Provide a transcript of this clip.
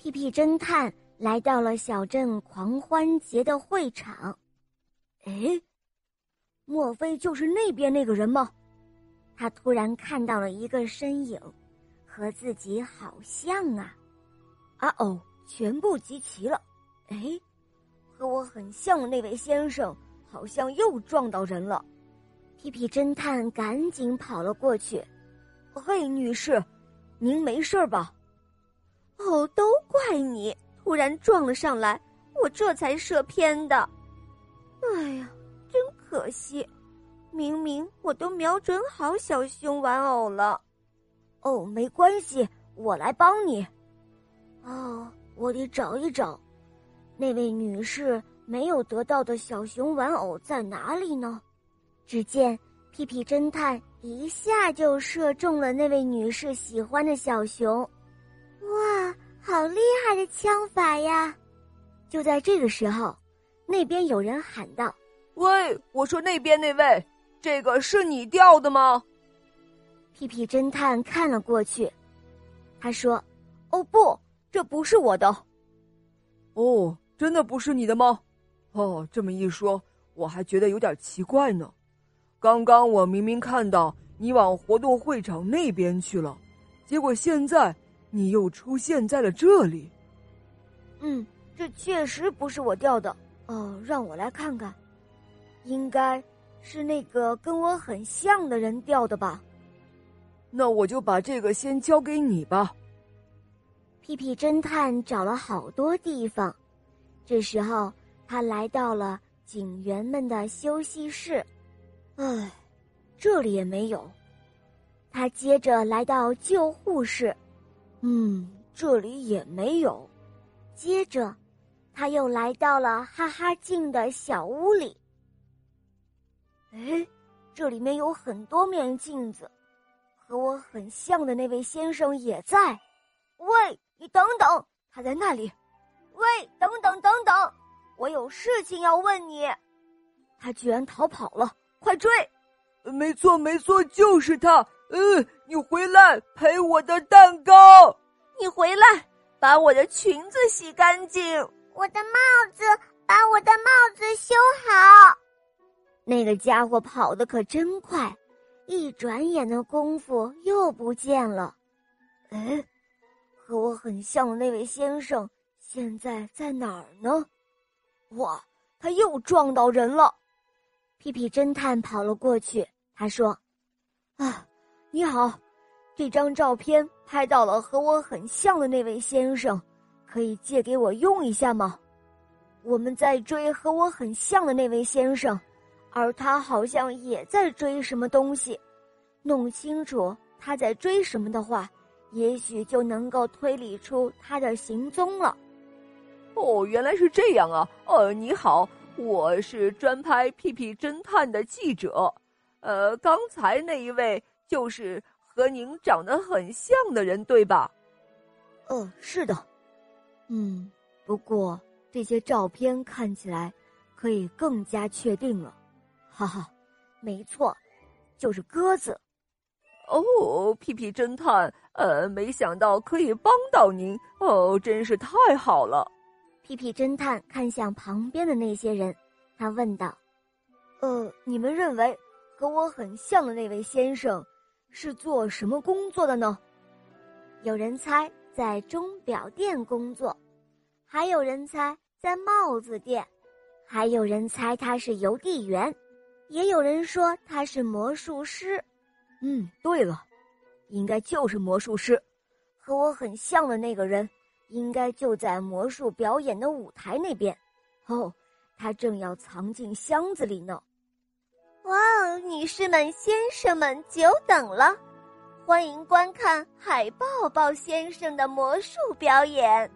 屁屁侦探来到了小镇狂欢节的会场。哎，莫非就是那边那个人吗？他突然看到了一个身影，和自己好像啊！啊哦，全部集齐了。哎，和我很像的那位先生好像又撞到人了。屁屁侦探赶紧跑了过去。嘿，女士，您没事吧？哦，都怪你突然撞了上来，我这才射偏的。哎呀，真可惜，明明我都瞄准好小熊玩偶了。哦，没关系，我来帮你。哦，我得找一找，那位女士没有得到的小熊玩偶在哪里呢？只见屁屁侦探一下就射中了那位女士喜欢的小熊，的枪法呀！就在这个时候，那边有人喊道：“喂，我说那边那位，这个是你掉的吗？”屁屁侦探看了过去，他说：“哦不，这不是我的。”哦，真的不是你的吗？哦，这么一说，我还觉得有点奇怪呢。刚刚我明明看到你往活动会场那边去了，结果现在你又出现在了这里。嗯，这确实不是我掉的哦，让我来看看，应该是那个跟我很像的人掉的吧。那我就把这个先交给你吧。屁屁侦探找了好多地方，这时候他来到了警员们的休息室。唉，这里也没有。他接着来到救护室，嗯，这里也没有。接着，他又来到了哈哈镜的小屋里。哎，这里面有很多面镜子，和我很像的那位先生也在。喂，你等等，他在那里。喂，等等等等，我有事情要问你。他居然逃跑了。快追！没错，没错，就是他。嗯，你回来赔我的蛋糕。你回来把我的裙子洗干净。我的帽子，把我的帽子修好。那个家伙跑得可真快，一转眼的功夫又不见了。哎，和我很像的那位先生现在在哪儿呢？哇，他又撞到人了。屁屁侦探跑了过去，他说：“啊，你好，这张照片拍到了和我很像的那位先生，可以借给我用一下吗？我们在追和我很像的那位先生，而他好像也在追什么东西。弄清楚他在追什么的话，也许就能够推理出他的行踪了。”哦，原来是这样啊！呃，你好。我是专拍屁屁侦探的记者，呃，刚才那一位就是和您长得很像的人，对吧？呃，是的，嗯，不过这些照片看起来可以更加确定了，哈哈，没错，就是鸽子。哦，屁屁侦探，呃，没想到可以帮到您，哦，真是太好了。屁屁侦探看向旁边的那些人，他问道：“呃，你们认为和我很像的那位先生是做什么工作的呢？”有人猜在钟表店工作，还有人猜在帽子店，还有人猜他是邮递员，也有人说他是魔术师。嗯，对了，应该就是魔术师，和我很像的那个人。应该就在魔术表演的舞台那边，哦，他正要藏进箱子里呢。哇哦，女士们、先生们，久等了，欢迎观看海豹豹先生的魔术表演。